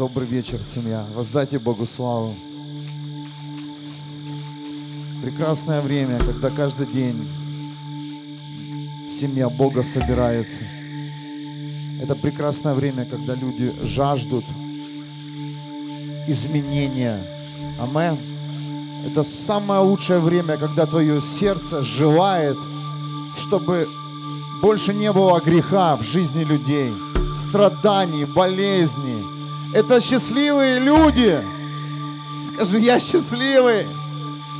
Добрый вечер, семья. Воздайте Богу славу. Прекрасное время, когда каждый день семья Бога собирается. Это прекрасное время, когда люди жаждут изменения. Амен. Это самое лучшее время, когда твое сердце желает, чтобы больше не было греха в жизни людей, страданий, болезней. Это счастливые люди. Скажи, я счастливый.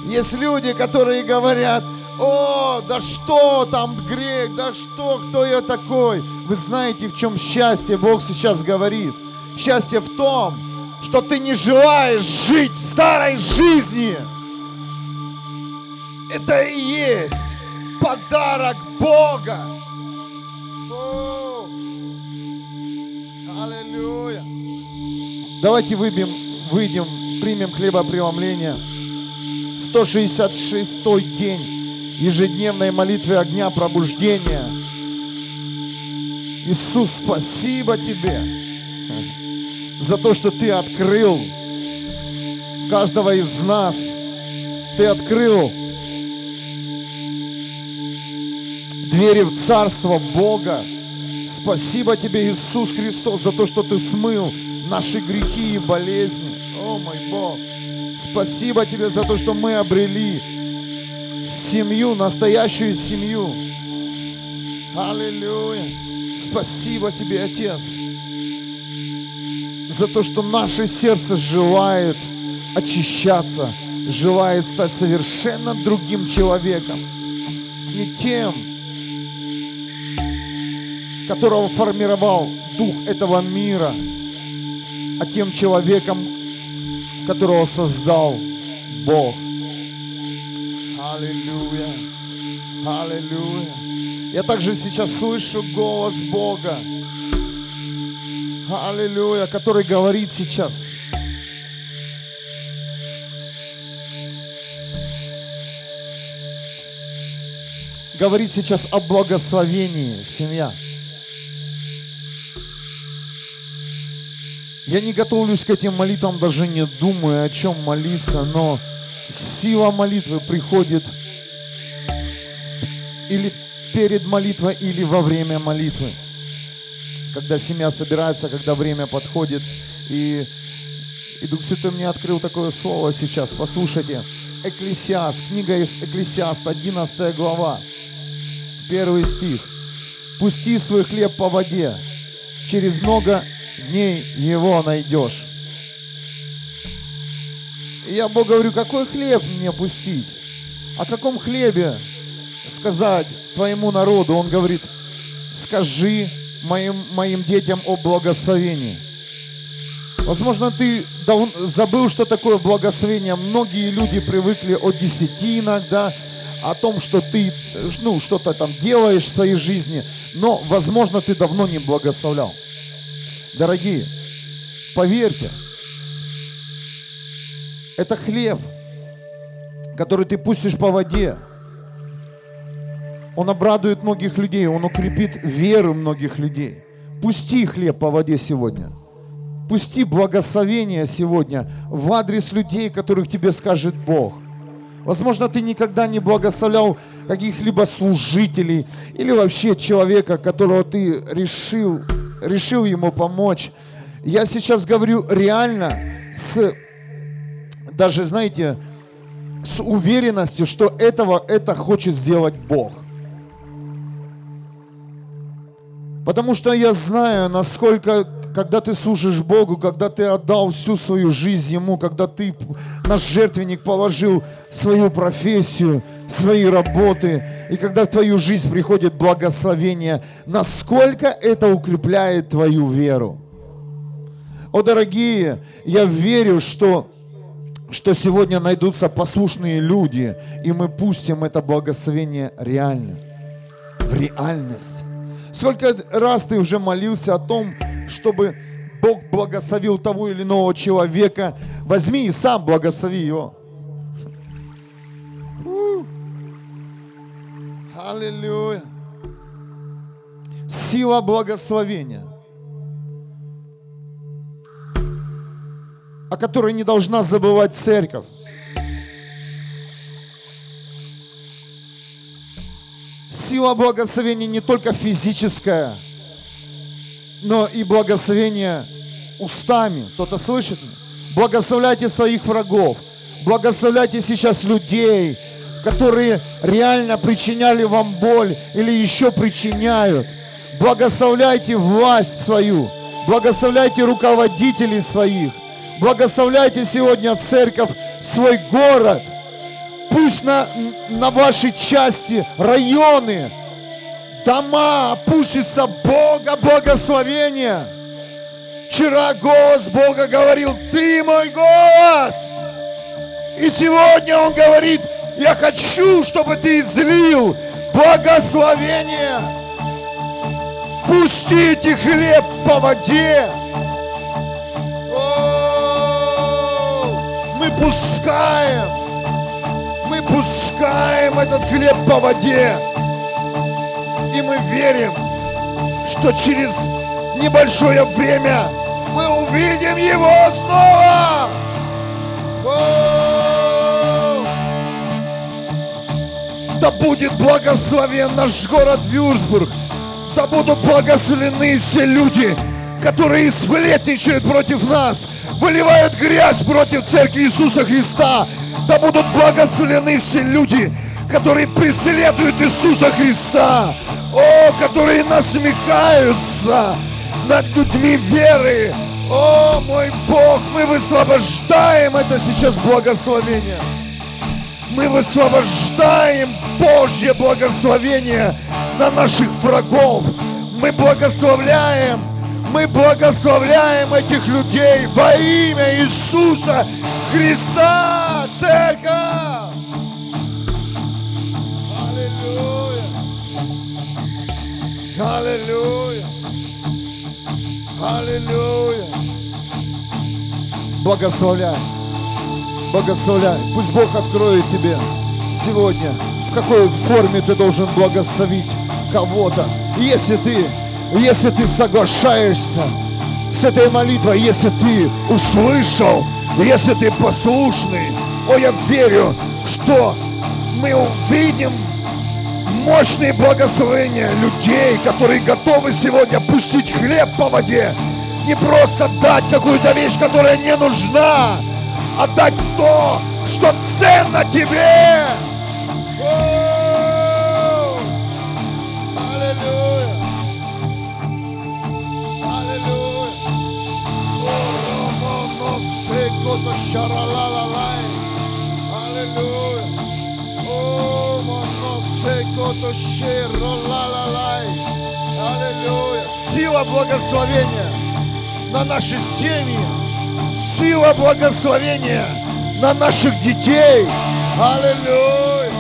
Есть люди, которые говорят, о, да что там грех, да что, кто я такой. Вы знаете, в чем счастье Бог сейчас говорит. Счастье в том, что ты не желаешь жить старой жизни. Это и есть подарок Бога. Давайте выбьем, выйдем, примем хлебопреломление. 166 день ежедневной молитвы огня пробуждения. Иисус, спасибо Тебе за то, что Ты открыл каждого из нас. Ты открыл двери в Царство Бога. Спасибо Тебе, Иисус Христос, за то, что Ты смыл наши грехи и болезни. О, мой Бог. Спасибо Тебе за то, что мы обрели семью, настоящую семью. Аллилуйя. Спасибо Тебе, Отец, за то, что наше сердце желает очищаться, желает стать совершенно другим человеком. Не тем, которого формировал дух этого мира, а тем человеком, которого создал Бог. Аллилуйя. Аллилуйя. Я также сейчас слышу голос Бога. Аллилуйя, который говорит сейчас. Говорит сейчас о благословении, семья. Я не готовлюсь к этим молитвам, даже не думаю, о чем молиться, но сила молитвы приходит или перед молитвой, или во время молитвы. Когда семья собирается, когда время подходит. И, и Дух Святой мне открыл такое слово сейчас. Послушайте. Экклесиаст, книга из Экклесиаст, 11 глава, первый стих. «Пусти свой хлеб по воде, через много дней его найдешь. И я Богу говорю, какой хлеб мне пустить? О каком хлебе сказать твоему народу? Он говорит, скажи моим, моим детям о благословении. Возможно, ты забыл, что такое благословение. Многие люди привыкли о десятинах, да, о том, что ты ну, что-то там делаешь в своей жизни, но, возможно, ты давно не благословлял. Дорогие, поверьте, это хлеб, который ты пустишь по воде. Он обрадует многих людей, он укрепит веру многих людей. Пусти хлеб по воде сегодня. Пусти благословение сегодня в адрес людей, которых тебе скажет Бог. Возможно, ты никогда не благословлял каких-либо служителей или вообще человека, которого ты решил решил ему помочь. Я сейчас говорю реально с, даже знаете, с уверенностью, что этого, это хочет сделать Бог. Потому что я знаю, насколько, когда ты служишь Богу, когда ты отдал всю свою жизнь Ему, когда ты на жертвенник положил свою профессию, свои работы, и когда в твою жизнь приходит благословение, насколько это укрепляет твою веру. О, дорогие, я верю, что, что сегодня найдутся послушные люди, и мы пустим это благословение реально, в реальность. Сколько раз ты уже молился о том, чтобы Бог благословил того или иного человека, возьми и сам благослови его. Аллилуйя. Сила благословения. о которой не должна забывать церковь. Сила благословения не только физическая, но и благословение устами. Кто-то слышит? Благословляйте своих врагов. Благословляйте сейчас людей, которые реально причиняли вам боль или еще причиняют. Благословляйте власть свою. Благословляйте руководителей своих. Благословляйте сегодня церковь, свой город. Пусть на, на вашей части, районы, дома опустится Бога благословения. Вчера голос Бога говорил, ты мой голос. И сегодня Он говорит, я хочу, чтобы ты излил благословение. Пустите хлеб по воде. О, мы пускаем, пускаем этот хлеб по воде. И мы верим, что через небольшое время мы увидим его снова. Да будет благословен наш город Вюрсбург. Да будут благословены все люди, которые сплетничают против нас, выливают грязь против церкви Иисуса Христа. Да будут благословены все люди, которые преследуют Иисуса Христа. О, которые насмехаются над людьми веры. О, мой Бог, мы высвобождаем это сейчас благословение. Мы высвобождаем Божье благословение на наших врагов. Мы благословляем, мы благословляем этих людей во имя Иисуса Христа, церковь. Аллилуйя. Аллилуйя. Аллилуйя. Благословляй. Благословляй. Пусть Бог откроет тебе сегодня, в какой форме ты должен благословить кого-то. Если ты, если ты соглашаешься с этой молитвой, если ты услышал, если ты послушный, о, я верю, что мы увидим мощные благословения людей, которые готовы сегодня пустить хлеб по воде. Не просто дать какую-то вещь, которая не нужна, а дать то, что ценно тебе. Аллилуйя. Аллилуйя. О, моносекото шеролалалай. Аллилуйя. Сила благословения на наши семьи. Сила благословения на наших детей. Аллилуйя.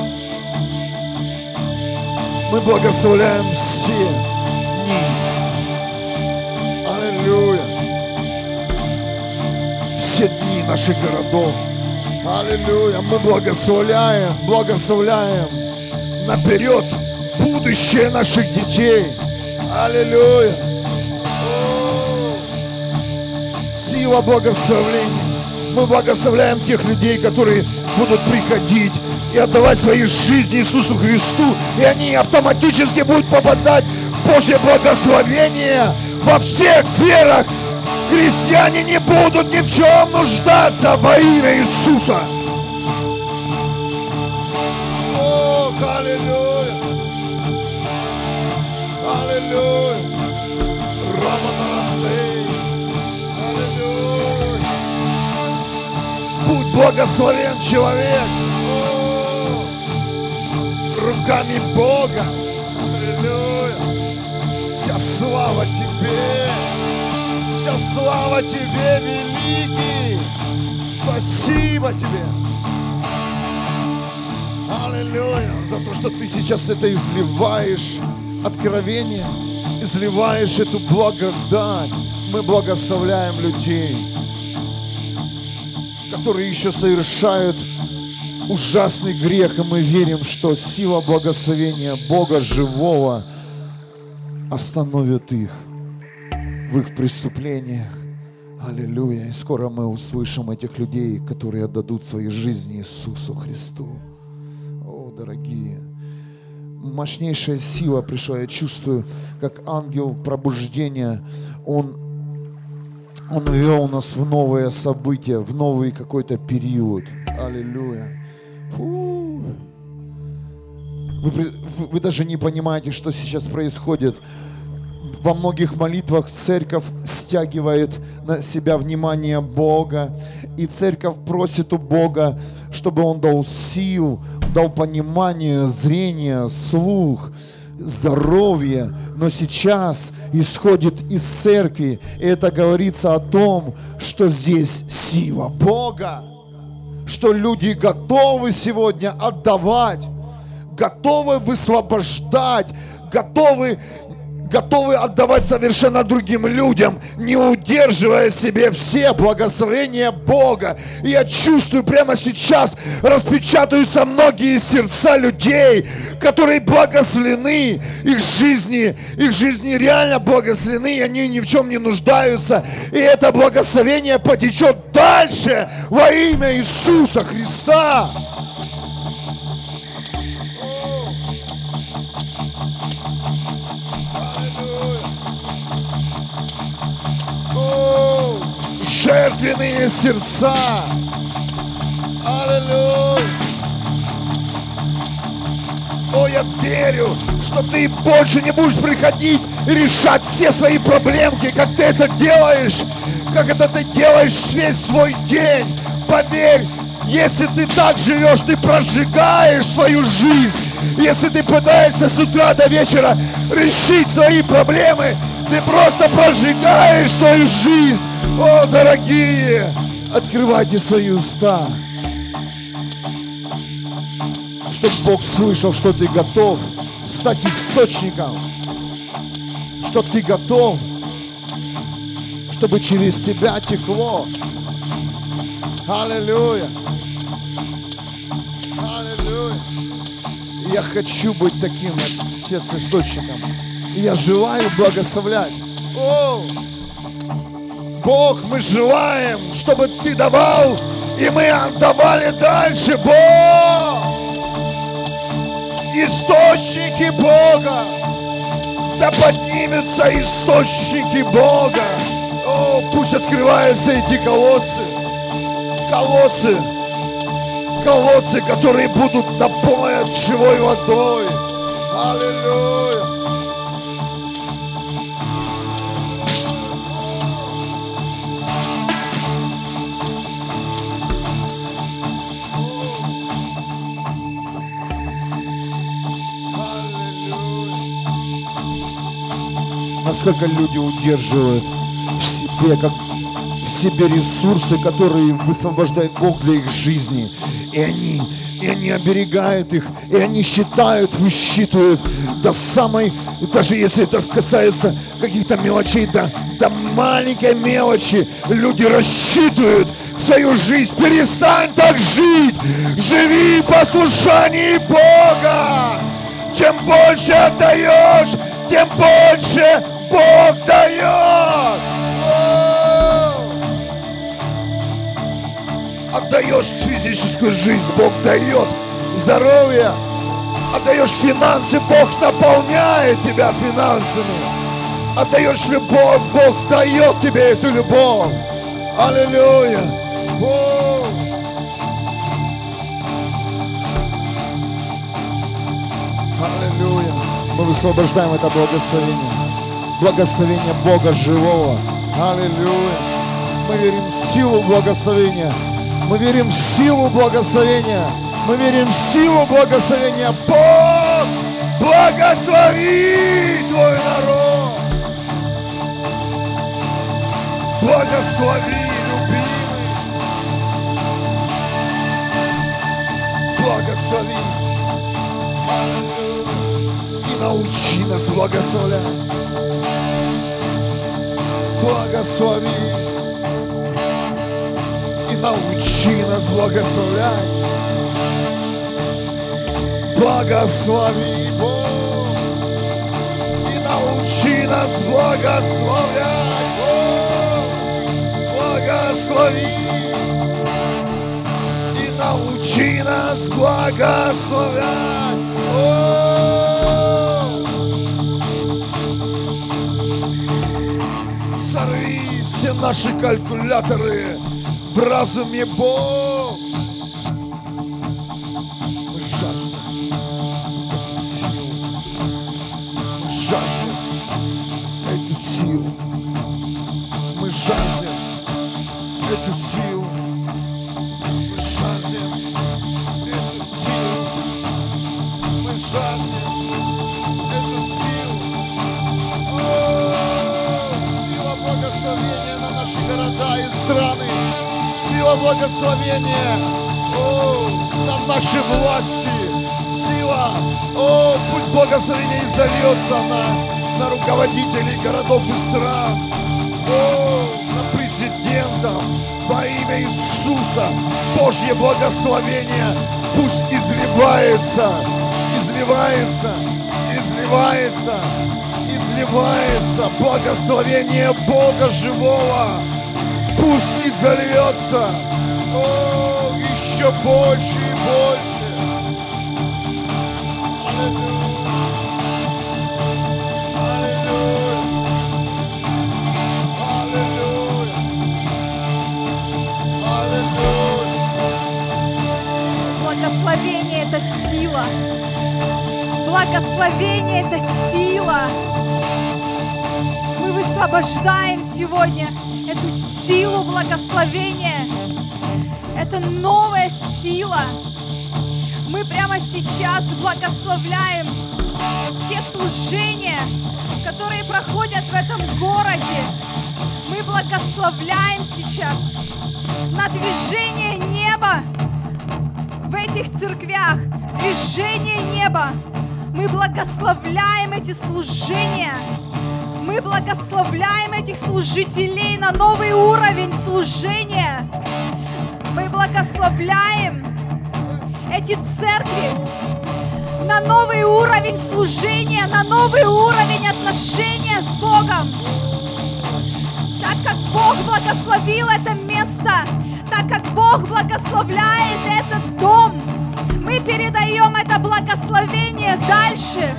Мы благословляем все Все дни наших городов. Аллилуйя. Мы благословляем, благословляем наперед будущее наших детей. Аллилуйя. Сила благословления. Мы благословляем тех людей, которые будут приходить и отдавать свои жизни Иисусу Христу, и они автоматически будут попадать в Божье благословение во всех сферах. Христиане не будут ни в чем нуждаться во имя Иисуса. О, аллилуйя! Аллилуйя! Аллилуйя! Будь благословен человек! Руками Бога! Аллилуйя! Вся слава Тебе! Вся слава Тебе, великий! Спасибо Тебе! Аллилуйя! За то, что Ты сейчас это изливаешь, откровение, изливаешь эту благодать. Мы благословляем людей, которые еще совершают ужасный грех, и мы верим, что сила благословения Бога живого остановит их в их преступлениях. Аллилуйя. И скоро мы услышим этих людей, которые отдадут свои жизни Иисусу Христу. О, дорогие. Мощнейшая сила пришла. Я чувствую, как ангел пробуждения, он, он вел нас в новые события, в новый какой-то период. Аллилуйя. Фу. Вы, вы, вы даже не понимаете, что сейчас происходит во многих молитвах церковь стягивает на себя внимание Бога, и церковь просит у Бога, чтобы Он дал сил, дал понимание, зрение, слух, здоровье, но сейчас исходит из церкви, и это говорится о том, что здесь сила Бога, что люди готовы сегодня отдавать, готовы высвобождать, готовы готовы отдавать совершенно другим людям, не удерживая себе все благословения Бога. И я чувствую прямо сейчас распечатаются многие сердца людей, которые благословены, их жизни, их жизни реально благословены, и они ни в чем не нуждаются. И это благословение потечет дальше во имя Иисуса Христа. Жертвенные сердца. Аллилуйя. О, я верю, что ты больше не будешь приходить и решать все свои проблемки, как ты это делаешь, как это ты делаешь весь свой день. Поверь, если ты так живешь, ты прожигаешь свою жизнь. Если ты пытаешься с утра до вечера решить свои проблемы, ты просто прожигаешь свою жизнь. О, дорогие, открывайте свои уста. Чтобы Бог слышал, что ты готов стать источником. Что ты готов, чтобы через тебя текло. Аллилуйя. Аллилуйя. Я хочу быть таким, отец, источником. Я желаю благословлять. О! Бог, мы желаем, чтобы Ты давал, и мы отдавали дальше, Бог! Источники Бога! Да поднимутся источники Бога! О, пусть открываются эти колодцы! Колодцы! Колодцы, которые будут наполнены живой водой! Аллилуйя! Насколько люди удерживают в себе, как в себе ресурсы, которые высвобождает Бог для их жизни. И они, и они оберегают их, и они считают, высчитывают до самой, даже если это касается каких-то мелочей, до, до маленькой мелочи, люди рассчитывают свою жизнь. Перестань так жить. Живи в послушании Бога. Чем больше отдаешь, тем больше Бог дает! Отдаешь физическую жизнь, Бог дает здоровье. Отдаешь финансы, Бог наполняет тебя финансами. Отдаешь любовь, Бог дает тебе эту любовь. Аллилуйя. Аллилуйя. Мы высвобождаем это благословение благословение Бога живого. Аллилуйя. Мы верим в силу благословения. Мы верим в силу благословения. Мы верим в силу благословения. Бог, благослови твой народ. Благослови, научи нас благословлять благослови и научи нас благословлять. Благослови, Бог, и научи нас благословлять, Бог. благослови и научи нас благословлять. О! Наши калькуляторы в разуме Бог. Сила благословения о, на наши власти. Сила, о, пусть благословение изольется на, на руководителей городов и стран. О, на президентов во имя Иисуса. Божье благословение пусть изливается, изливается, изливается, изливается благословение Бога живого. Пусть изольется О, еще больше и больше. Благословение – это сила. Благословение – это сила. Мы высвобождаем сегодня эту силу благословения. Это новая сила. Мы прямо сейчас благословляем те служения, которые проходят в этом городе. Мы благословляем сейчас на движение неба в этих церквях, движение неба. Мы благословляем эти служения. Благословляем этих служителей на новый уровень служения. Мы благословляем эти церкви на новый уровень служения, на новый уровень отношения с Богом. Так как Бог благословил это место, так как Бог благословляет этот дом, мы передаем это благословение дальше.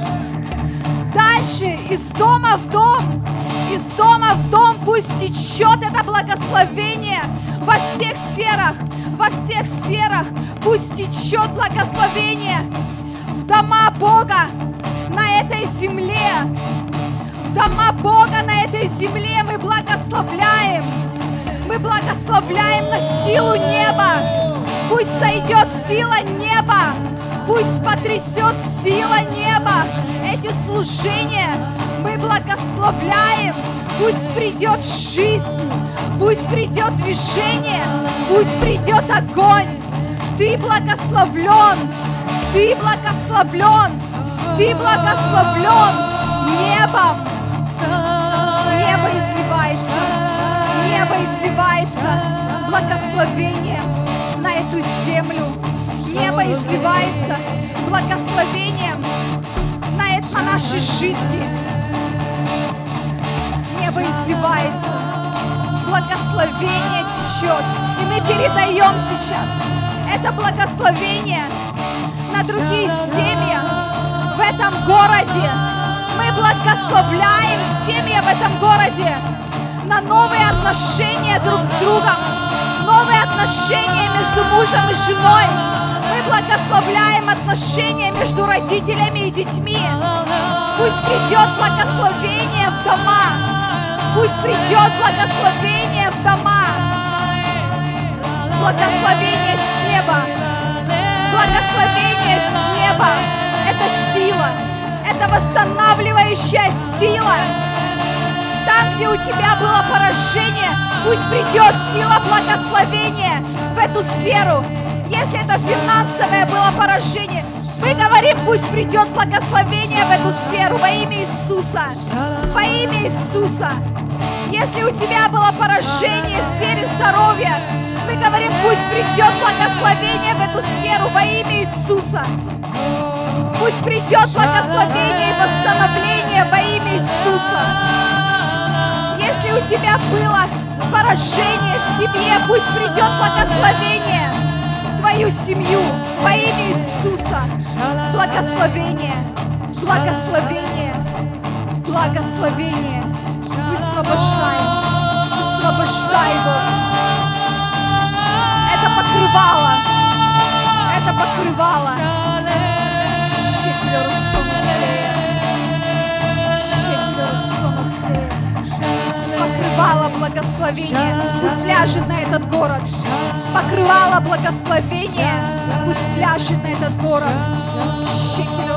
Дальше, из дома в дом, из дома в дом пусть течет это благословение во всех сферах, во всех сферах пусть течет благословение в дома Бога на этой земле. В дома Бога на этой земле мы благословляем. Мы благословляем на силу неба. Пусть сойдет сила неба. Пусть потрясет сила неба. Эти служения мы благословляем. Пусть придет жизнь. Пусть придет движение. Пусть придет огонь. Ты благословлен. Ты благословлен. Ты благословлен небом. Небо изливается. Небо изливается. Благословение на эту землю. Небо изливается благословением на, это, на нашей жизни. Небо изливается. Благословение течет. И мы передаем сейчас это благословение на другие семьи в этом городе. Мы благословляем семьи в этом городе на новые отношения друг с другом, новые отношения между мужем и женой. Мы благословляем отношения между родителями и детьми. Пусть придет благословение в дома. Пусть придет благословение в дома. Благословение с неба. Благословение с неба. Это сила. Это восстанавливающая сила. Там, где у тебя было поражение, пусть придет сила благословения в эту сферу. Если это финансовое было поражение, мы говорим, пусть придет благословение в эту сферу во имя Иисуса. Во имя Иисуса. Если у тебя было поражение в сфере здоровья, мы говорим, пусть придет благословение в эту сферу во имя Иисуса. Пусть придет благословение и восстановление во имя Иисуса. Если у тебя было поражение в семье, пусть придет благословение твою семью во имя Иисуса. Благословение, благословение, благословение. Высвобождай, высвобождай его. Это покрывало, это покрывало. Шекель Покрывало благословение, пусть ляжет на этот город. Покрывало благословение, пусть ляжет на этот город. Шекель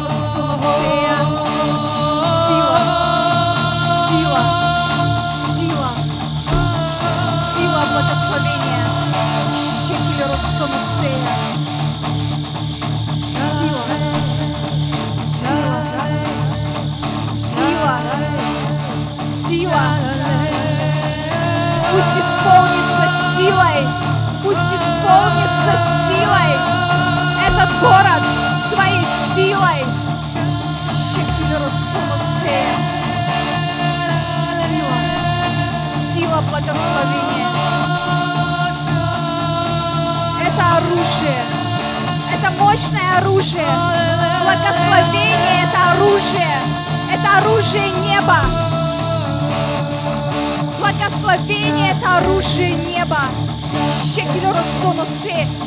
оружие неба.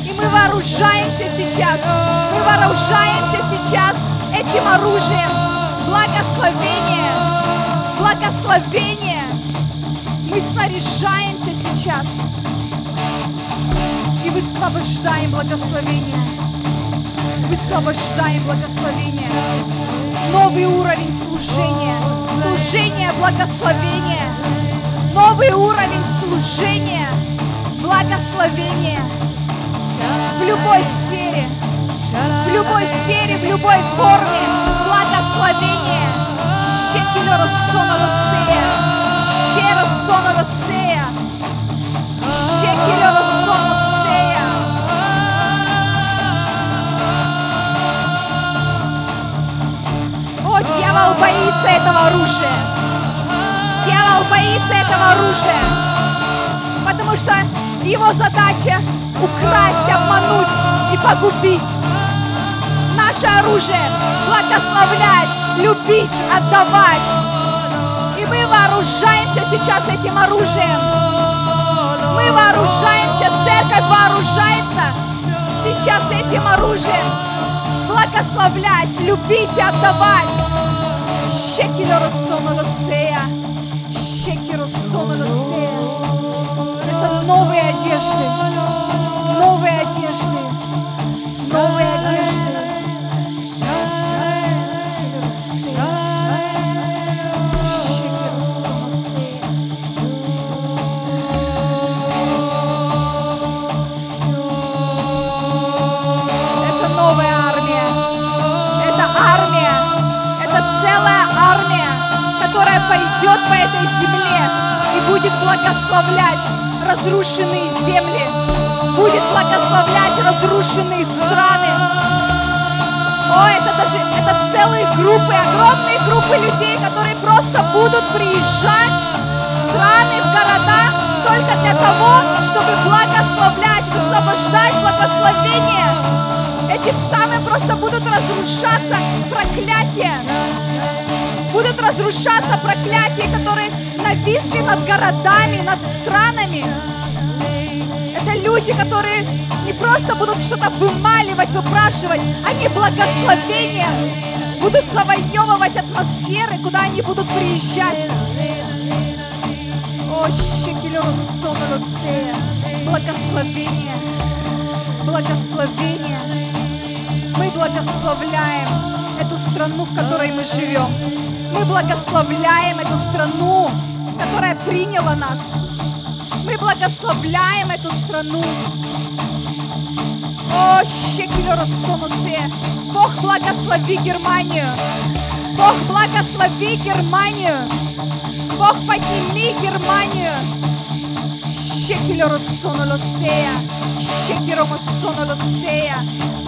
И мы вооружаемся сейчас. Мы вооружаемся сейчас этим оружием. Благословение. Благословение. Мы снаряжаемся сейчас. И высвобождаем благословение. Высвобождаем благословение. Новый уровень служения. Служение благословения. Новый уровень служения. Благословения. В любой сфере. В любой сфере, в любой форме. Благословение. Шекель Росоноросея. Шеросоноросея. Шекель Росоноросея. О, дьявол боится этого оружия. Дьявол боится этого оружия. Потому что его задача украсть, обмануть и погубить. Наше оружие благословлять, любить, отдавать. И мы вооружаемся сейчас этим оружием. Мы вооружаемся, церковь вооружается сейчас этим оружием. Благословлять, любить и отдавать. Шекелеросонолосея. Шекеросонолосея. Это новые одежды. Новые одежды. Новые одежды. Это новая армия. Это армия. Это целая армия, которая пойдет по этой земле будет благословлять разрушенные земли, будет благословлять разрушенные страны. О, это даже, это целые группы, огромные группы людей, которые просто будут приезжать в страны, в города только для того, чтобы благословлять, высвобождать благословение. Этим самым просто будут разрушаться проклятия. Будут разрушаться проклятия, которые нависли над городами, над странами. Это люди, которые не просто будут что-то вымаливать, выпрашивать, они благословения будут завоевывать атмосферы, куда они будут приезжать. О. Благословение. Благословение. Мы благословляем эту страну, в которой мы живем. Мы благословляем эту страну, которая приняла нас. Мы благословляем эту страну. О. Бог благослови Германию. Бог благослови Германию. Бог, подними Германию.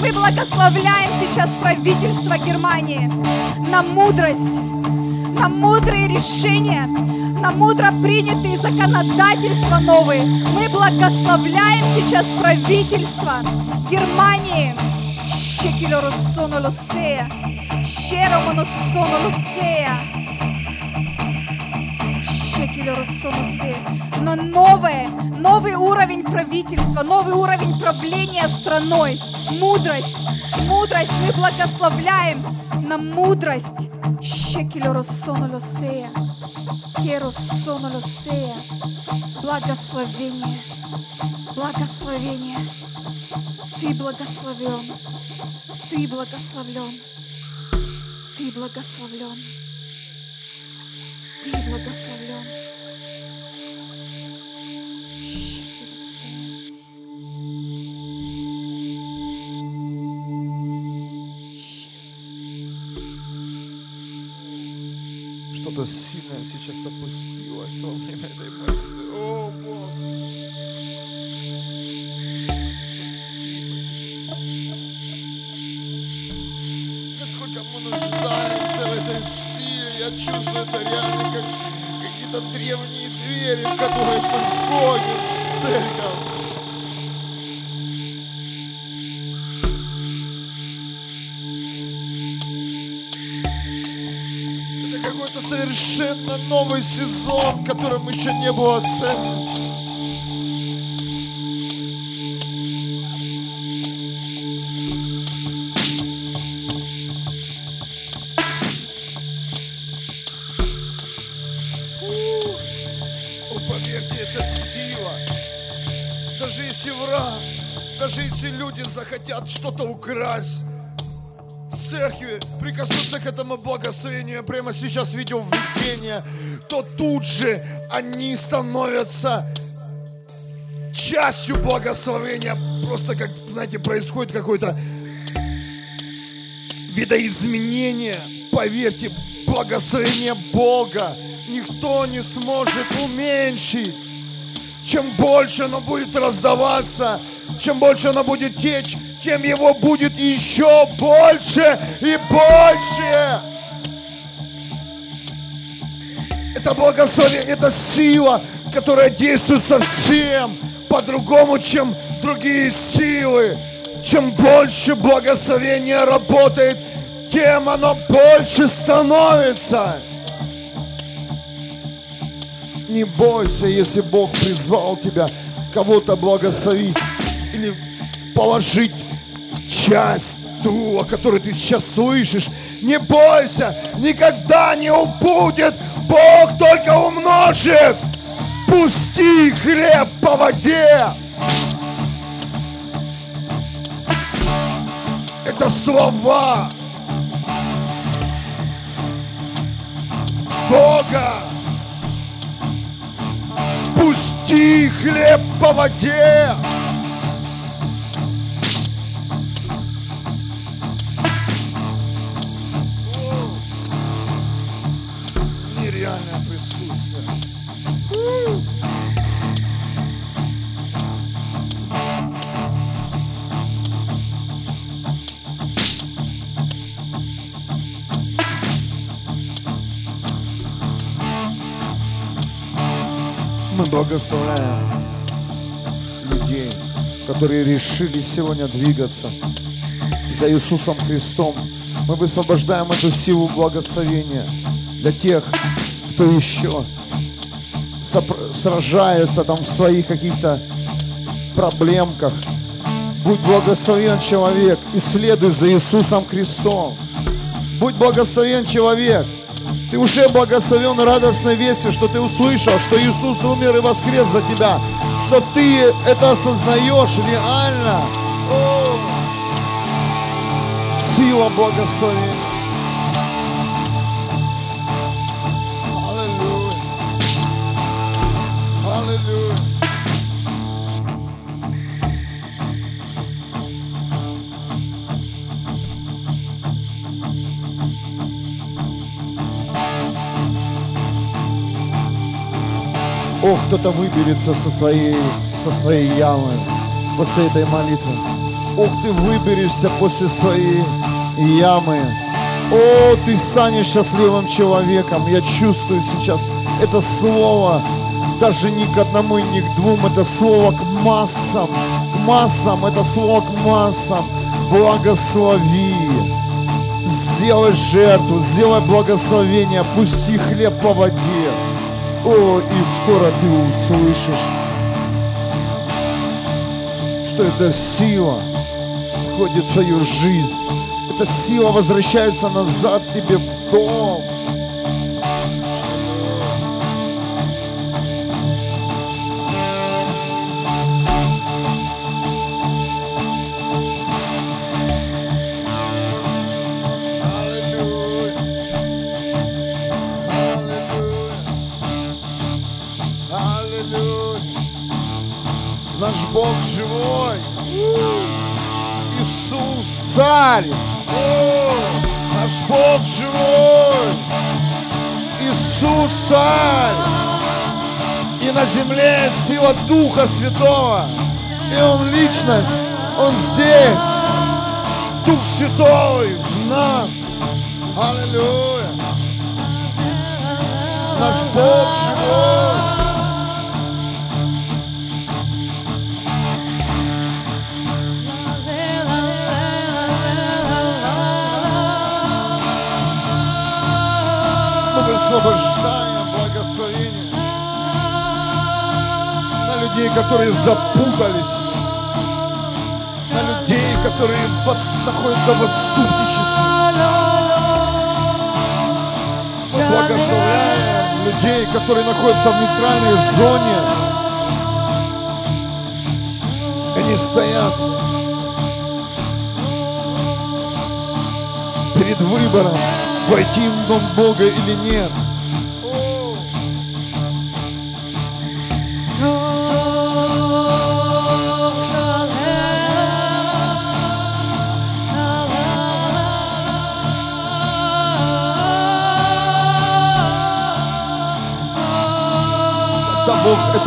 Мы благословляем сейчас правительство Германии на мудрость, на мудрые решения, на мудро принятые законодательства новые. Мы благословляем сейчас правительство Германии. Щеромоносоно лосея. Щекелеросоно Но новое, новый уровень правительства, новый уровень правления страной. Мудрость, мудрость мы благословляем на мудрость. Благословение, благословение. Ты благословен. Ты благословлен. Ты благословлен. Ты благословлен. Что-то сильное сейчас опустилось во время этой молитвы. О, Бог! Спасибо. Насколько мы нуждаемся в этой силе. Я чувствую это реально как какие-то древние двери, в которые мы входим церковь. Совершенно новый сезон, которым еще не было оценен. Сила. Даже если люди захотят что-то украсть, церкви прикоснуться к этому благословению, прямо сейчас видел видение, то тут же они становятся частью благословения. Просто как, знаете, происходит какое-то видоизменение. Поверьте, благословение Бога никто не сможет уменьшить. Чем больше оно будет раздаваться, чем больше оно будет течь, тем его будет еще больше и больше. Это благословение, это сила, которая действует совсем по-другому, чем другие силы. Чем больше благословения работает, тем оно больше становится. Не бойся, если Бог призвал тебя кого-то благословить или положить часть ту, о которой ты сейчас слышишь. Не бойся, никогда не убудет, Бог только умножит. Пусти хлеб по воде. Это слова Бога. Пусти хлеб по воде. Нереальное присутствие. Мы благословляем людей, которые решили сегодня двигаться за Иисусом Христом. Мы высвобождаем эту силу благословения для тех, кто еще сражается там в своих каких-то проблемках. Будь благословен человек и следуй за Иисусом Христом. Будь благословен человек. Ты уже благословен радостной вестью, что ты услышал, что Иисус умер и воскрес за тебя, что ты это осознаешь реально. О! Сила благословения. Ох, кто-то выберется со своей, со своей ямы после этой молитвы. Ох, ты выберешься после своей ямы. О, ты станешь счастливым человеком. Я чувствую сейчас Это слово даже не к одному и не к двум, это слово к массам, к массам, это слово к массам. Благослови, сделай жертву, сделай благословение, пусти хлеб по воде. О, и скоро ты услышишь, что эта сила входит в твою жизнь. Эта сила возвращается назад к тебе в дом. Царь. О, наш Бог живой. Иисус царь. И на земле сила Духа Святого. И Он личность. Он здесь. Дух Святой в нас. Аллилуйя. Наш Бог живой. Людей, которые запутались, на людей, которые в находятся в отступничестве. Мы благословляем людей, которые находятся в нейтральной зоне. Они стоят перед выбором, войти в Дом Бога или нет.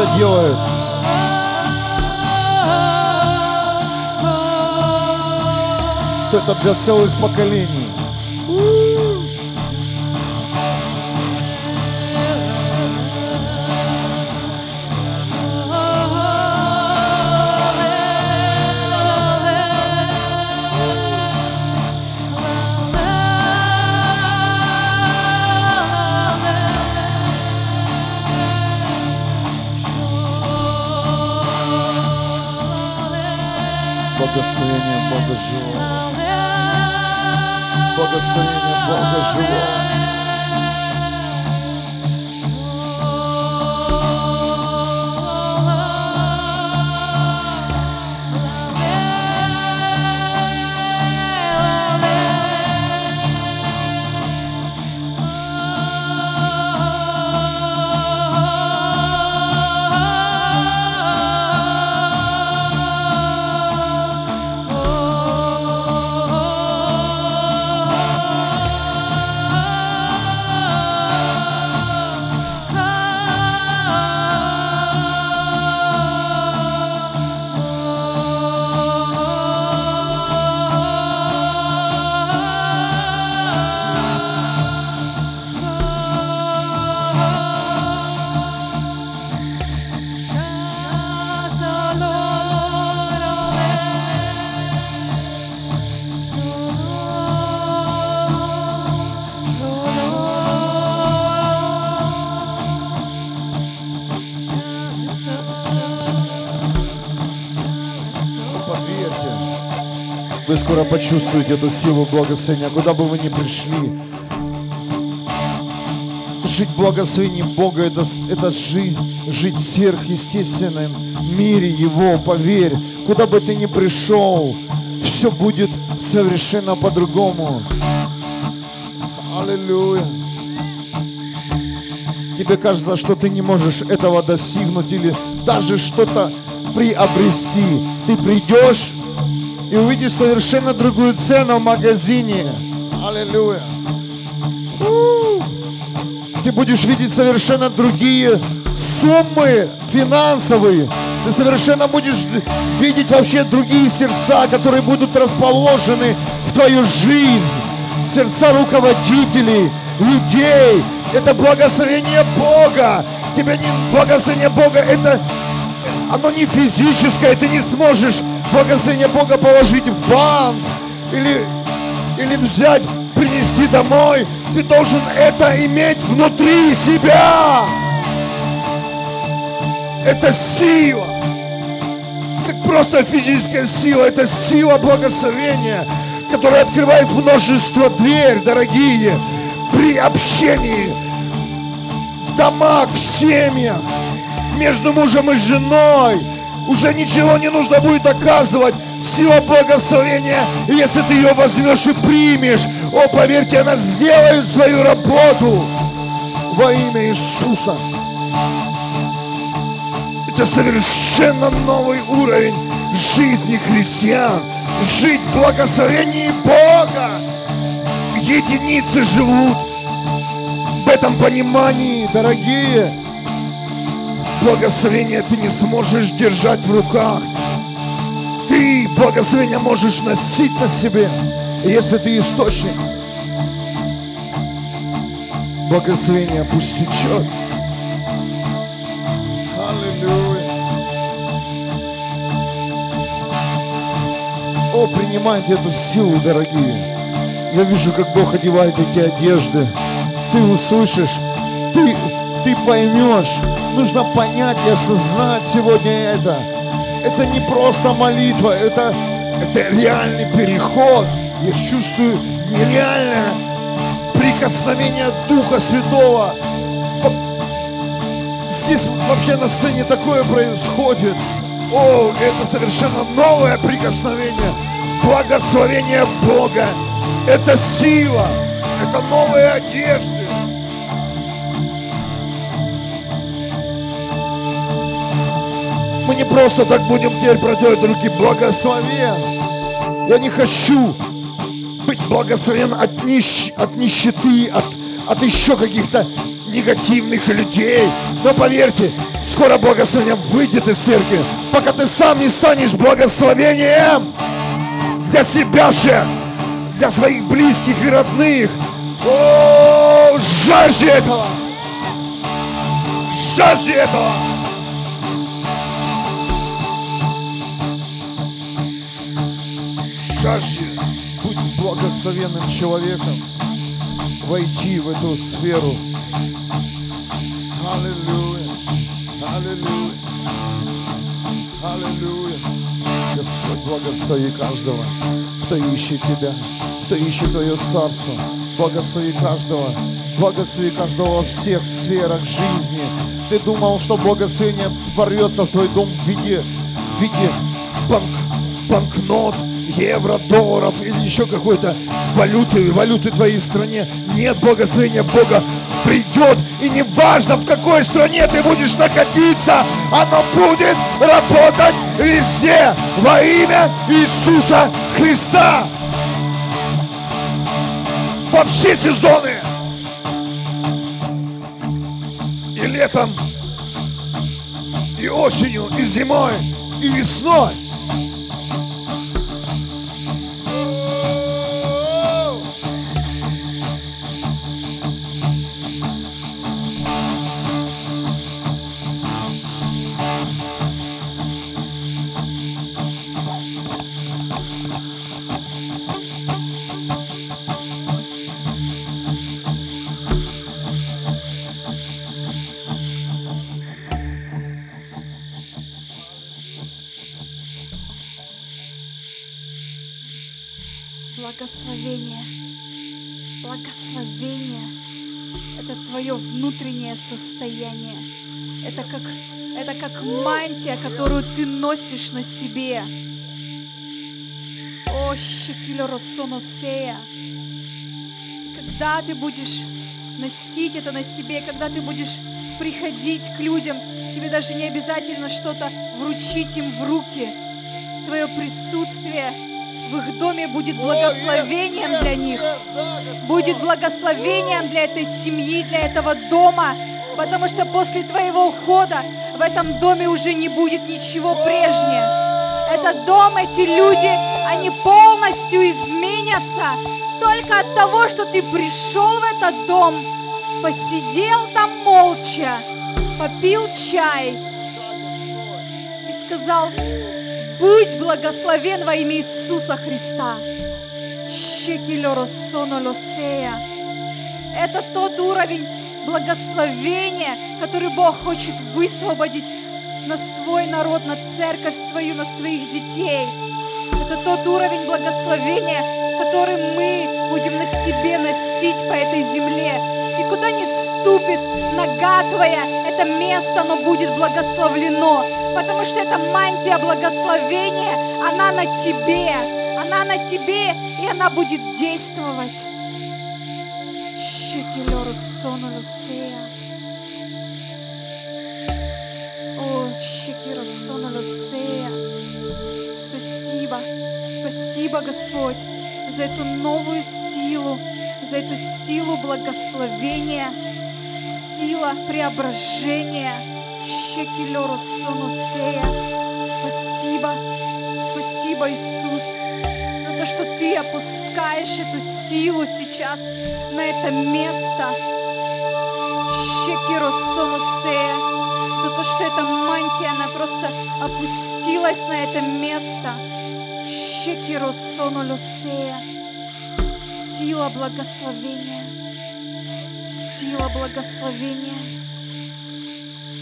Это делает, то это для целых поколений. Благословение Бога живого. Благословение Бога живого. Скоро почувствуете эту силу благословения, куда бы вы ни пришли. Жить в благословении Бога это, это жизнь, жить в сверхъестественном мире Его, поверь, куда бы ты ни пришел, все будет совершенно по-другому. Аллилуйя. Тебе кажется, что ты не можешь этого достигнуть или даже что-то приобрести. Ты придешь и увидишь совершенно другую цену в магазине. Аллилуйя. Ты будешь видеть совершенно другие суммы финансовые. Ты совершенно будешь видеть вообще другие сердца, которые будут расположены в твою жизнь. Сердца руководителей, людей, Это благословение Бога. Тебе не благословение Бога, это оно не физическое, ты не сможешь благословение Бога положить в банк или, или взять, принести домой. Ты должен это иметь внутри себя. Это сила. Как просто физическая сила, это сила благословения, которая открывает множество дверь, дорогие, при общении в домах, в семьях между мужем и женой. Уже ничего не нужно будет доказывать. Сила благословения, если ты ее возьмешь и примешь, о, поверьте, она сделает свою работу во имя Иисуса. Это совершенно новый уровень жизни христиан. Жить в благословении Бога. Единицы живут в этом понимании, дорогие благословение ты не сможешь держать в руках. Ты благословение можешь носить на себе, если ты источник. Благословение пусть течет. Аллилуйя. О, принимайте эту силу, дорогие. Я вижу, как Бог одевает эти одежды. Ты услышишь, ты, ты поймешь, нужно понять и осознать сегодня это. Это не просто молитва, это, это реальный переход. Я чувствую нереальное прикосновение Духа Святого. Здесь вообще на сцене такое происходит. О, это совершенно новое прикосновение. Благословение Бога. Это сила. Это новые одежды. Не просто так будем теперь протягивать руки. Благословен. Я не хочу быть благословен от, нищ, от нищеты, от, от еще каких-то негативных людей. Но поверьте, скоро благословение выйдет из церкви, пока ты сам не станешь благословением для себя же, для своих близких и родных. О, жажде этого! Жажде этого! Жажде быть благословенным человеком, войти в эту сферу. Аллилуйя, аллилуйя, аллилуйя. Господь, благослови каждого, кто ищет Тебя, кто ищет Твое Царство. Благослови каждого, благослови каждого во всех сферах жизни. Ты думал, что благословение ворвется в твой дом в виде, в виде банк, банкнот, евро, долларов или еще какой-то валюты, валюты твоей стране. Нет благословения Бога придет, и неважно в какой стране ты будешь находиться, оно будет работать везде во имя Иисуса Христа. Во все сезоны. И летом, и осенью, и зимой, и весной. Состояние. Это как, это как мантия, которую ты носишь на себе. О, Шекилоросоносея. Когда ты будешь носить это на себе, когда ты будешь приходить к людям, тебе даже не обязательно что-то вручить им в руки. Твое присутствие в их доме будет благословением для них, будет благословением для этой семьи, для этого дома, потому что после твоего ухода в этом доме уже не будет ничего прежнего. Этот дом, эти люди, они полностью изменятся только от того, что ты пришел в этот дом, посидел там молча, попил чай и сказал, будь благословен во имя Иисуса Христа. Это тот уровень благословения, который Бог хочет высвободить на свой народ, на церковь свою, на своих детей. Это тот уровень благословения, который мы будем на себе носить по этой земле. И куда не ступит нога твоя, это место, оно будет благословлено, потому что эта мантия благословения, она на тебе, она на тебе, и она будет действовать. Шекелер сону Спасибо, спасибо, Господь, за эту новую силу, за эту силу благословения, сила преображения. Шекелеру сонусея. Спасибо, спасибо, Иисус, за то, что Ты опускаешь эту силу сейчас на это место. Шекеру сонусея за то, что эта мантия, она просто опустилась на это место. Сила благословения. Сила благословения.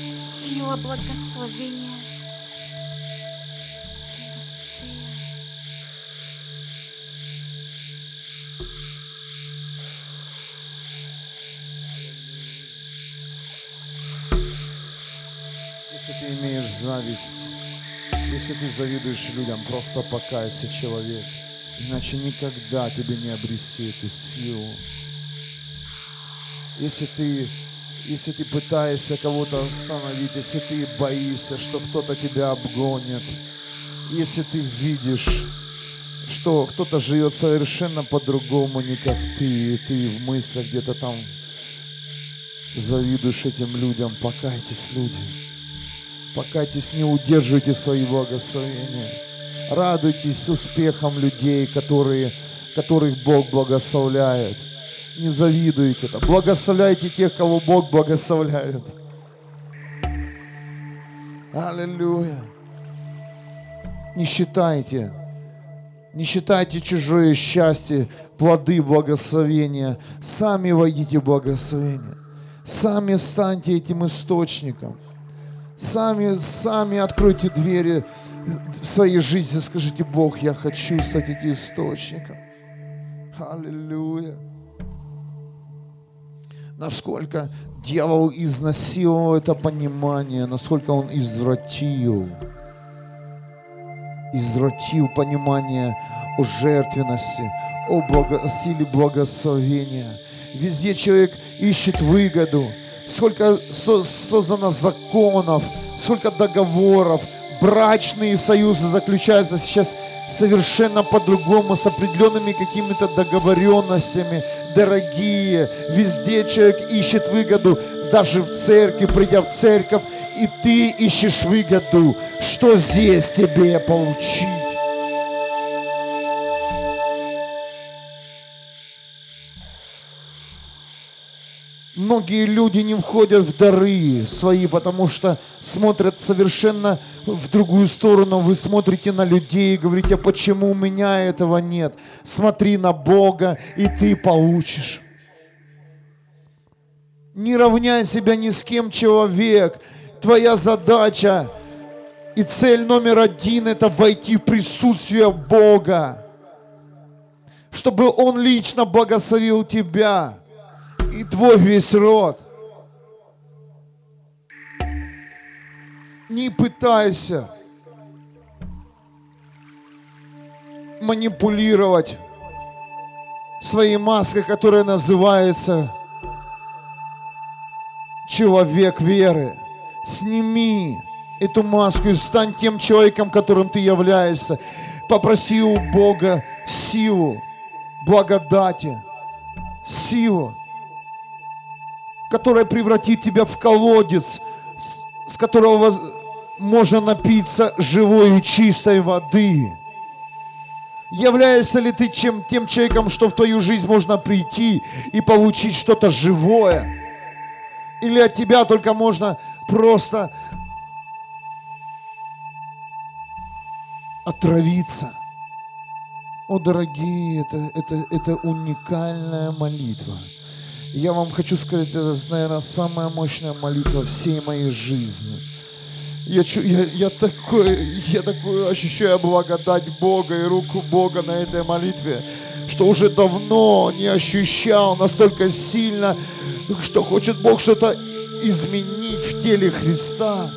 Сила благословения. Зависть. Если ты завидуешь людям, просто покайся, человек. Иначе никогда тебе не обрести эту силу. Если ты, если ты пытаешься кого-то остановить, если ты боишься, что кто-то тебя обгонит, если ты видишь, что кто-то живет совершенно по-другому, не как ты, и ты в мыслях где-то там завидуешь этим людям, покайтесь, люди. Покайтесь, не удерживайте свои благословения. Радуйтесь успехом людей, которые, которых Бог благословляет. Не завидуйте это. Благословляйте тех, кого Бог благословляет. Аллилуйя. Не считайте, не считайте чужое счастье, плоды благословения. Сами войдите в благословение. Сами станьте этим источником. Сами, сами откройте двери в своей жизни, скажите, Бог, я хочу стать этим источником. Аллилуйя. Насколько дьявол изнасиловал это понимание, насколько он извратил, извратил понимание о жертвенности, о благо, силе благословения. Везде человек ищет выгоду, сколько создано законов, сколько договоров, брачные союзы заключаются сейчас совершенно по-другому, с определенными какими-то договоренностями, дорогие. Везде человек ищет выгоду, даже в церкви, придя в церковь, и ты ищешь выгоду. Что здесь тебе получить? Многие люди не входят в дары свои, потому что смотрят совершенно в другую сторону. Вы смотрите на людей и говорите, а почему у меня этого нет? Смотри на Бога, и ты получишь. Не равняй себя ни с кем, человек. Твоя задача и цель номер один – это войти в присутствие Бога, чтобы Он лично благословил тебя – и твой весь род. Не пытайся манипулировать своей маской, которая называется человек веры. Сними эту маску и стань тем человеком, которым ты являешься. Попроси у Бога силу, благодати, силу которая превратит тебя в колодец, с которого можно напиться живой и чистой воды. Являешься ли ты чем, тем человеком, что в твою жизнь можно прийти и получить что-то живое? Или от тебя только можно просто отравиться. О, дорогие, это, это, это уникальная молитва. Я вам хочу сказать, это, наверное, самая мощная молитва всей моей жизни. Я, я, я, такой, я такой ощущаю благодать Бога и руку Бога на этой молитве, что уже давно не ощущал настолько сильно, что хочет Бог что-то изменить в теле Христа.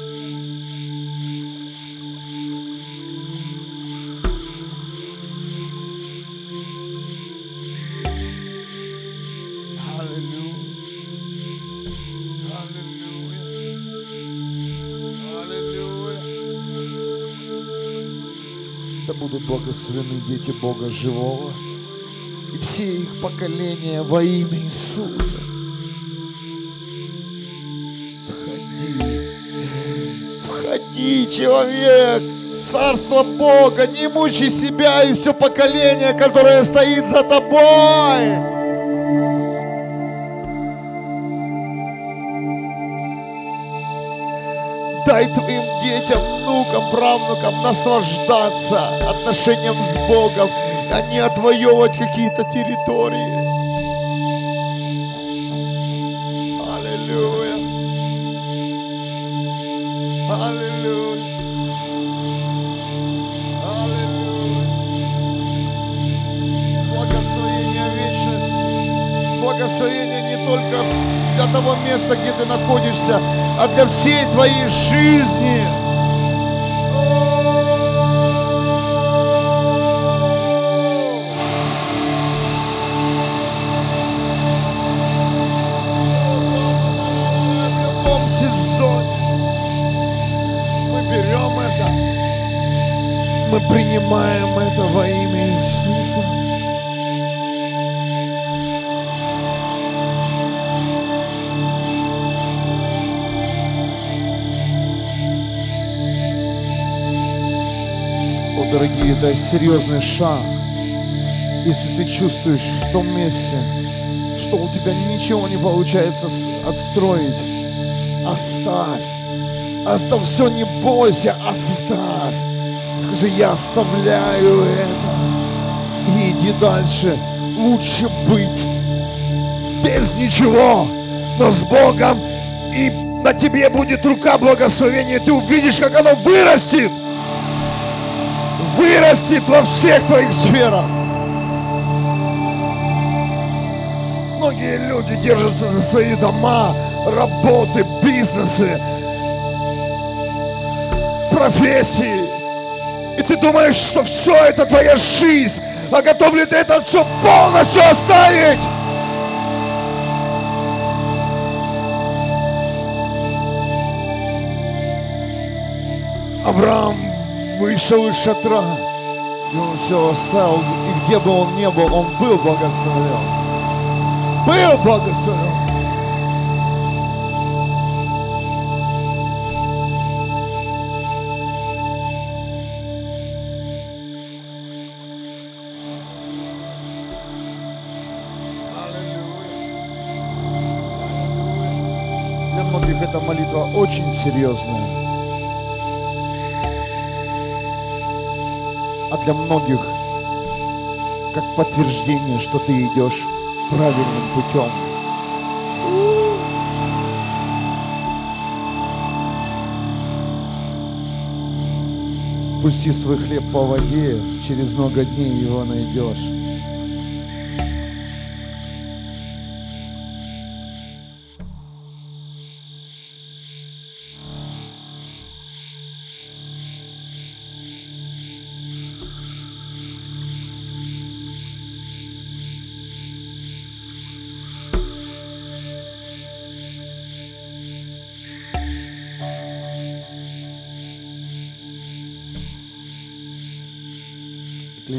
Благословены дети Бога живого и все их поколения во имя Иисуса. Входи, входи, человек, в Царство Бога, не мучи себя и все поколение, которое стоит за тобой. Дай твоим детям, внукам, правнукам наслаждаться отношением с Богом, а не отвоевывать какие-то территории. Аллилуйя. Аллилуйя. Аллилуйя. Благословение вечность. Благословение не только для того места, где ты находишься, а для всей твоей жизни. Мы принимаем это во имя Иисуса. дорогие, это серьезный шаг. Если ты чувствуешь в том месте, что у тебя ничего не получается отстроить, оставь. Оставь все, не бойся, оставь. Скажи, я оставляю это. И иди дальше. Лучше быть без ничего, но с Богом. И на тебе будет рука благословения. Ты увидишь, как оно вырастет вырастет во всех твоих сферах. Многие люди держатся за свои дома, работы, бизнесы, профессии. И ты думаешь, что все это твоя жизнь, а готов ли ты это все полностью оставить? Авраам вышел из шатра, и он все оставил, и где бы он ни был, он был благословен. Был благословен. Эта молитва очень серьезная. а для многих как подтверждение, что ты идешь правильным путем. Пусти свой хлеб по воде, через много дней его найдешь.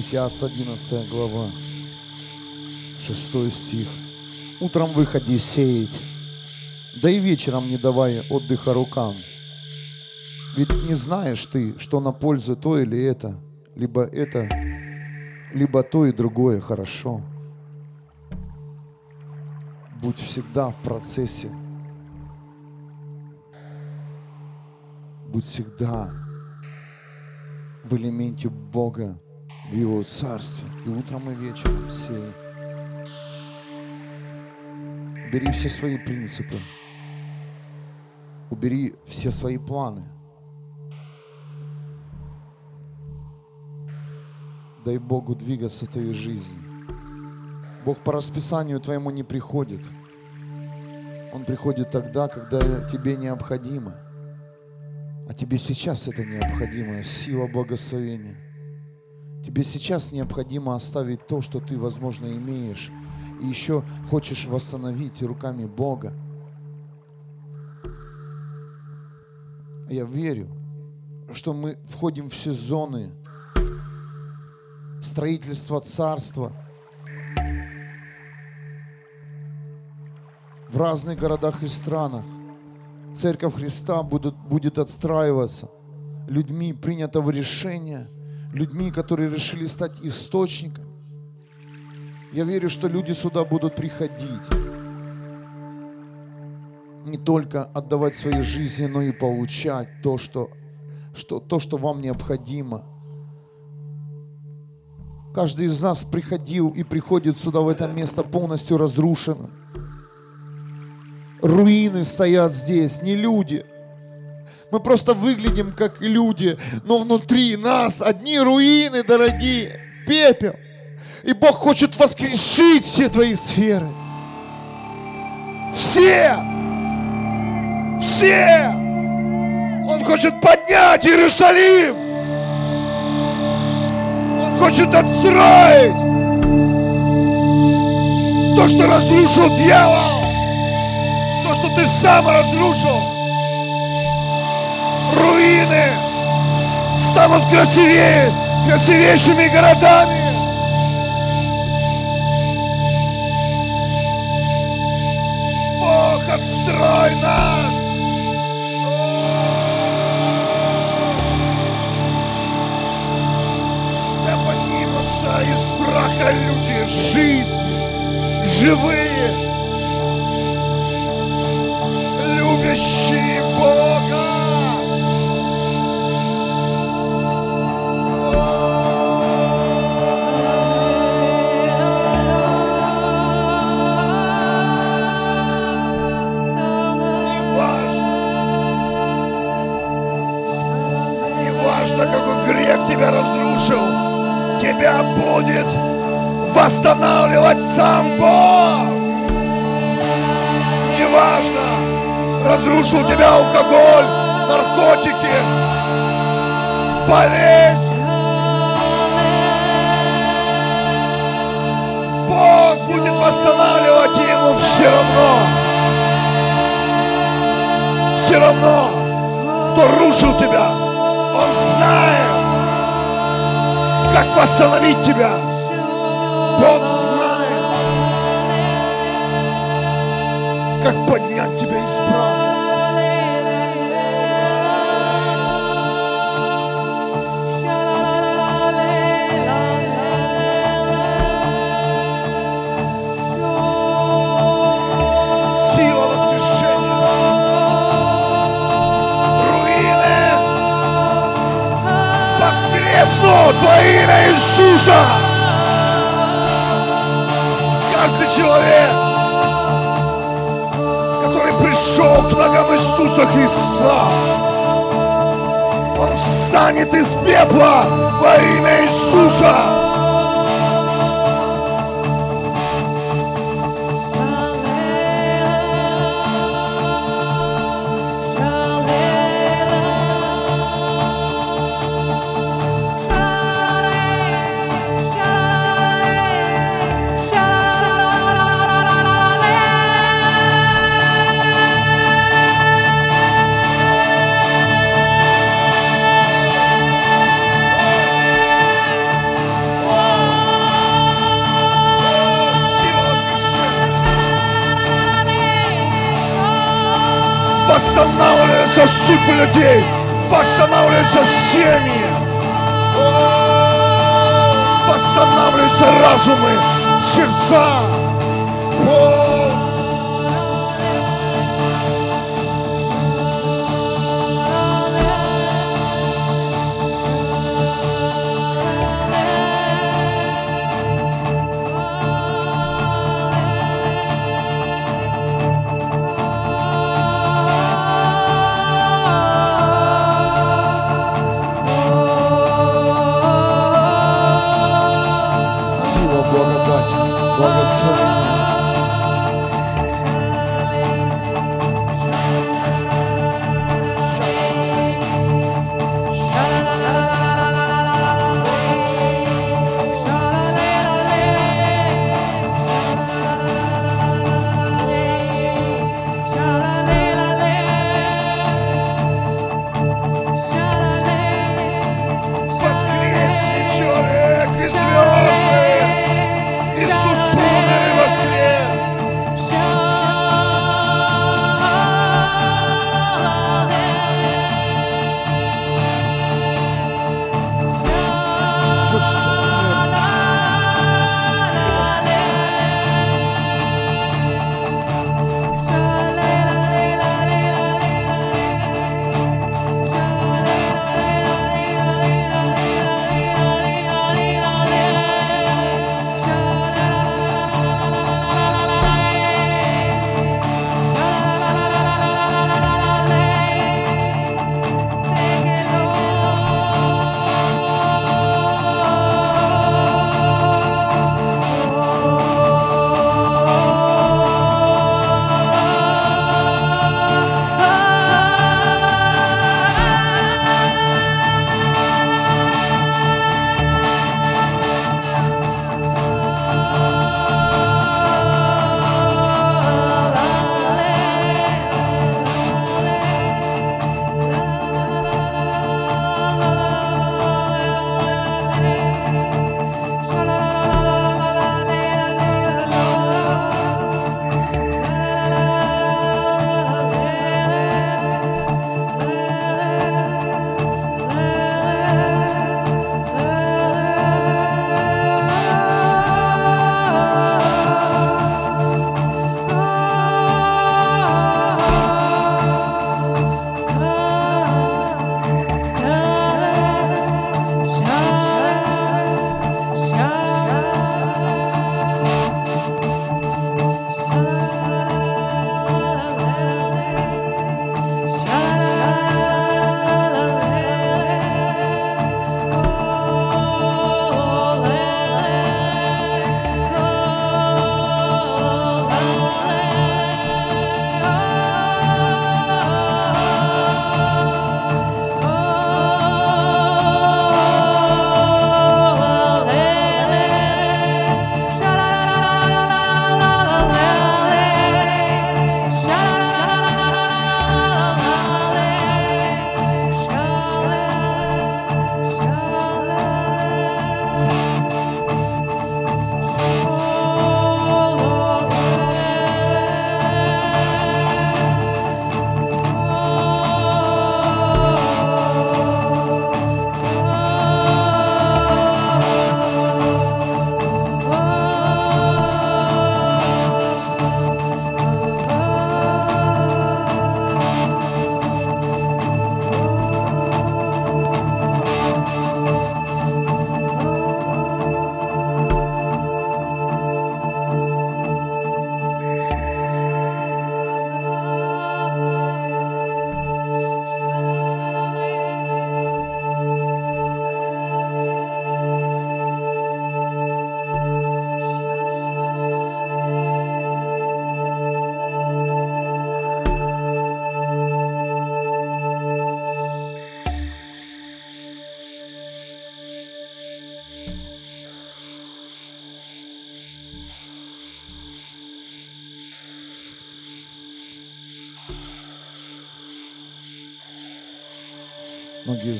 Экклесиаст 11 глава, 6 стих. Утром выходи сеять, да и вечером не давай отдыха рукам. Ведь не знаешь ты, что на пользу то или это, либо это, либо то и другое хорошо. Будь всегда в процессе Будь всегда в элементе Бога, в Его Царстве. И утром, и вечером все. Бери все свои принципы. Убери все свои планы. Дай Богу двигаться в твоей жизни. Бог по расписанию твоему не приходит. Он приходит тогда, когда тебе необходимо. А тебе сейчас это необходимо, сила благословения. Тебе сейчас необходимо оставить то, что ты, возможно, имеешь, и еще хочешь восстановить руками Бога. Я верю, что мы входим в сезоны строительства царства в разных городах и странах. Церковь Христа будет, будет отстраиваться людьми принятого решения, людьми, которые решили стать источником. Я верю, что люди сюда будут приходить не только отдавать свои жизни, но и получать то, что, что, то, что вам необходимо. Каждый из нас приходил и приходит сюда, в это место полностью разрушенным. Руины стоят здесь, не люди. Мы просто выглядим как люди, но внутри нас одни руины, дорогие, пепел. И Бог хочет воскрешить все твои сферы. Все! Все! Он хочет поднять Иерусалим! Он хочет отстроить то, что разрушил дьявол, то, что ты сам разрушил. Руины станут красивее, красивейшими городами. Бог, отстрой нас! Да поднимутся из праха люди, жизнь, живые, сам Бог. Неважно, разрушил тебя алкоголь, наркотики, болезнь. Бог будет восстанавливать ему все равно. Все равно, кто рушил тебя, он знает, как восстановить тебя. Бог как поднять тебя из воскреснут во имя Иисуса. Каждый человек, пришел к ногам Иисуса Христа, он встанет из пепла во имя Иисуса. Восстанавливаются судьбы людей, восстанавливаются семьи, восстанавливаются разумы, сердца.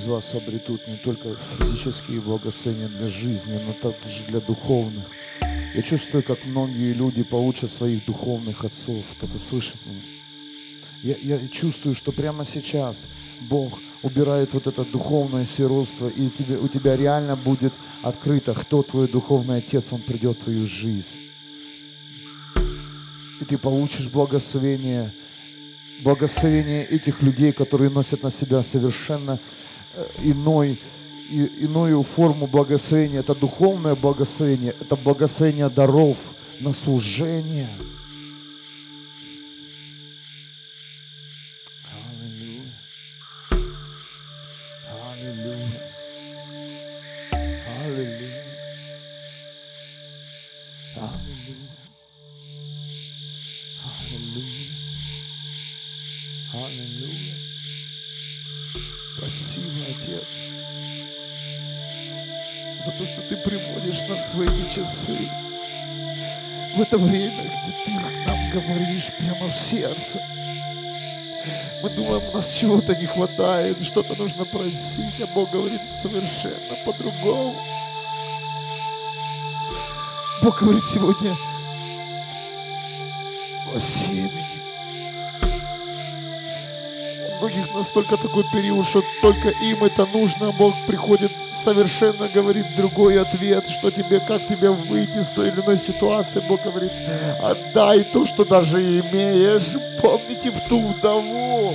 Из вас обретут не только физические благословения для жизни, но также для духовных. Я чувствую, как многие люди получат своих духовных отцов. Кто-то слышит меня? Я, я чувствую, что прямо сейчас Бог убирает вот это духовное сиротство, и тебе, у тебя реально будет открыто, кто твой духовный отец, он придет в твою жизнь. И ты получишь благословение – благословение этих людей, которые носят на себя совершенно иной, и, иную форму благословения. Это духовное благословение, это благословение даров на служение. Часы, в это время, где Ты нам говоришь прямо в сердце. Мы думаем, у нас чего-то не хватает, что-то нужно просить, а Бог говорит совершенно по-другому. Бог говорит сегодня о семени многих настолько такой период, что только им это нужно, Бог приходит совершенно говорит другой ответ, что тебе, как тебе выйти из той или иной ситуации. Бог говорит, отдай то, что даже имеешь. Помните в ту вдову,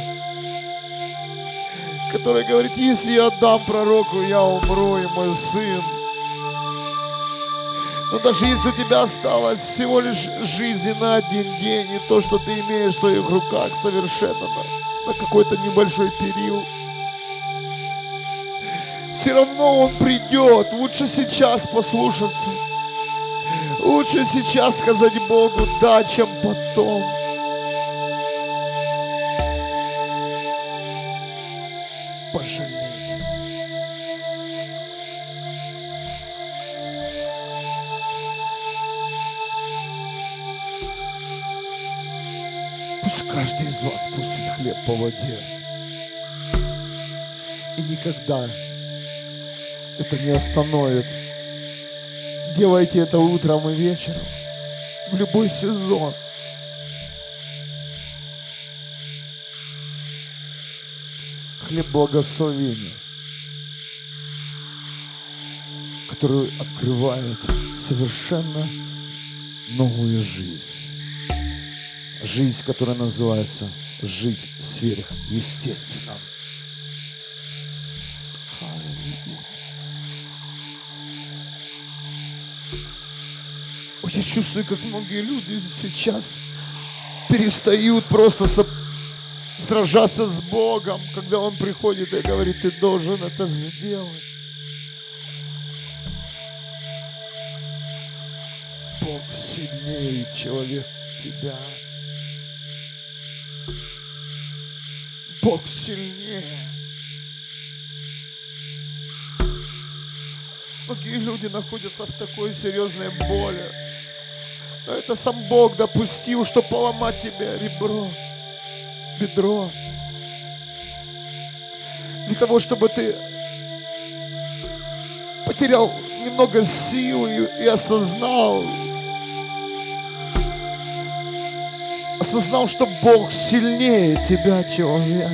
которая говорит, если я отдам пророку, я умру, и мой сын. Но даже если у тебя осталось всего лишь жизнь на один день, и то, что ты имеешь в своих руках, совершенно на какой-то небольшой период. Все равно Он придет. Лучше сейчас послушаться. Лучше сейчас сказать Богу да, чем потом. Пожалеть. Пусть каждый из вас пустит хлеб по воде. И никогда это не остановит. Делайте это утром и вечером, в любой сезон. Хлеб благословения, который открывает совершенно новую жизнь. Жизнь, которая называется жить сверхъестественном. Я чувствую, как многие люди сейчас перестают просто сражаться с Богом, когда Он приходит и говорит, ты должен это сделать. Бог сильнее человек тебя. Бог сильнее. Многие люди находятся в такой серьезной боли. Но это сам Бог допустил, чтобы поломать тебе ребро, бедро. Для того, чтобы ты потерял немного сил и, и осознал, осознал, что Бог сильнее тебя, человек.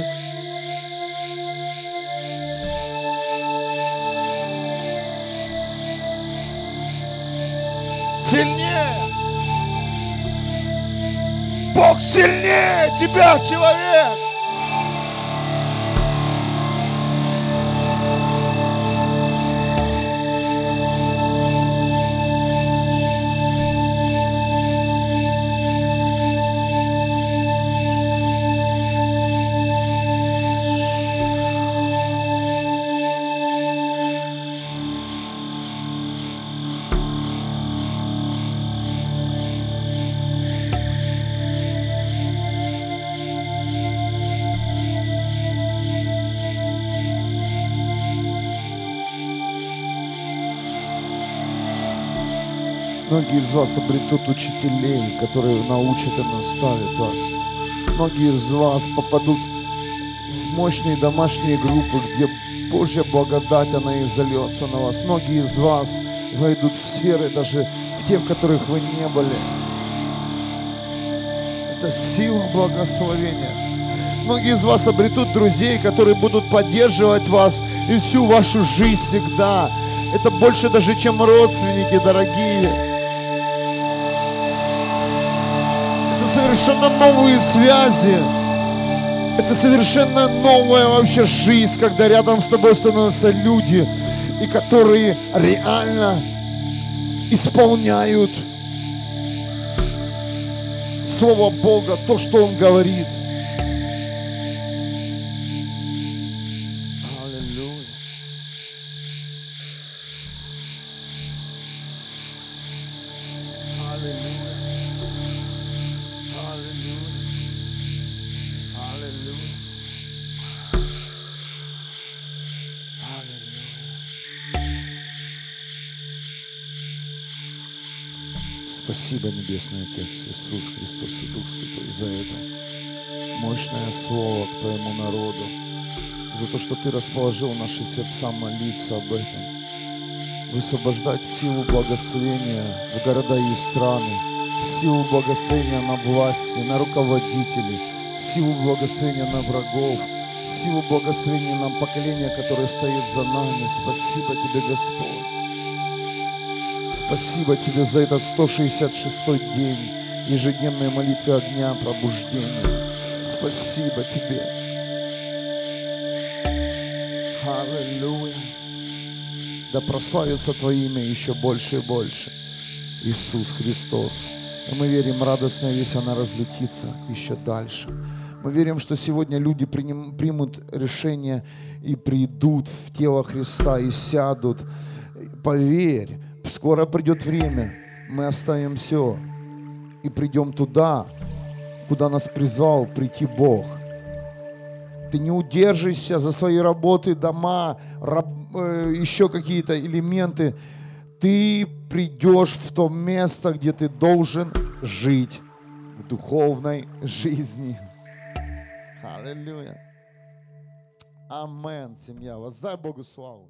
Сильнее. Бог сильнее тебя, человек. Многие из вас обретут учителей, которые научат и наставят вас. Многие из вас попадут в мощные домашние группы, где Божья благодать, она изольется на вас. Многие из вас войдут в сферы, даже в те, в которых вы не были. Это сила благословения. Многие из вас обретут друзей, которые будут поддерживать вас и всю вашу жизнь всегда. Это больше даже, чем родственники дорогие. Совершенно новые связи. Это совершенно новая вообще жизнь, когда рядом с тобой становятся люди, и которые реально исполняют Слово Бога, то, что Он говорит. Спасибо, Небесный Отец, Иисус Христос и Дух Святой, за это мощное слово к Твоему народу, за то, что Ты расположил наши сердца молиться об этом, высвобождать силу благословения в города и страны, силу благословения на власти, на руководителей, силу благословения на врагов, силу благословения на поколение, которое стоит за нами. Спасибо Тебе, Господь. Спасибо Тебе за этот 166-й день ежедневной молитвы огня пробуждения. Спасибо Тебе. Аллилуйя. Да прославится Твое имя еще больше и больше. Иисус Христос. И мы верим, радостная весть, она разлетится еще дальше. Мы верим, что сегодня люди приним, примут решение и придут в тело Христа и сядут. Поверь, скоро придет время, мы оставим все и придем туда, куда нас призвал прийти Бог. Ты не удержишься за свои работы, дома, раб, э, еще какие-то элементы. Ты придешь в то место, где ты должен жить в духовной жизни. Аллилуйя. Амен, семья. Воздай Богу славу.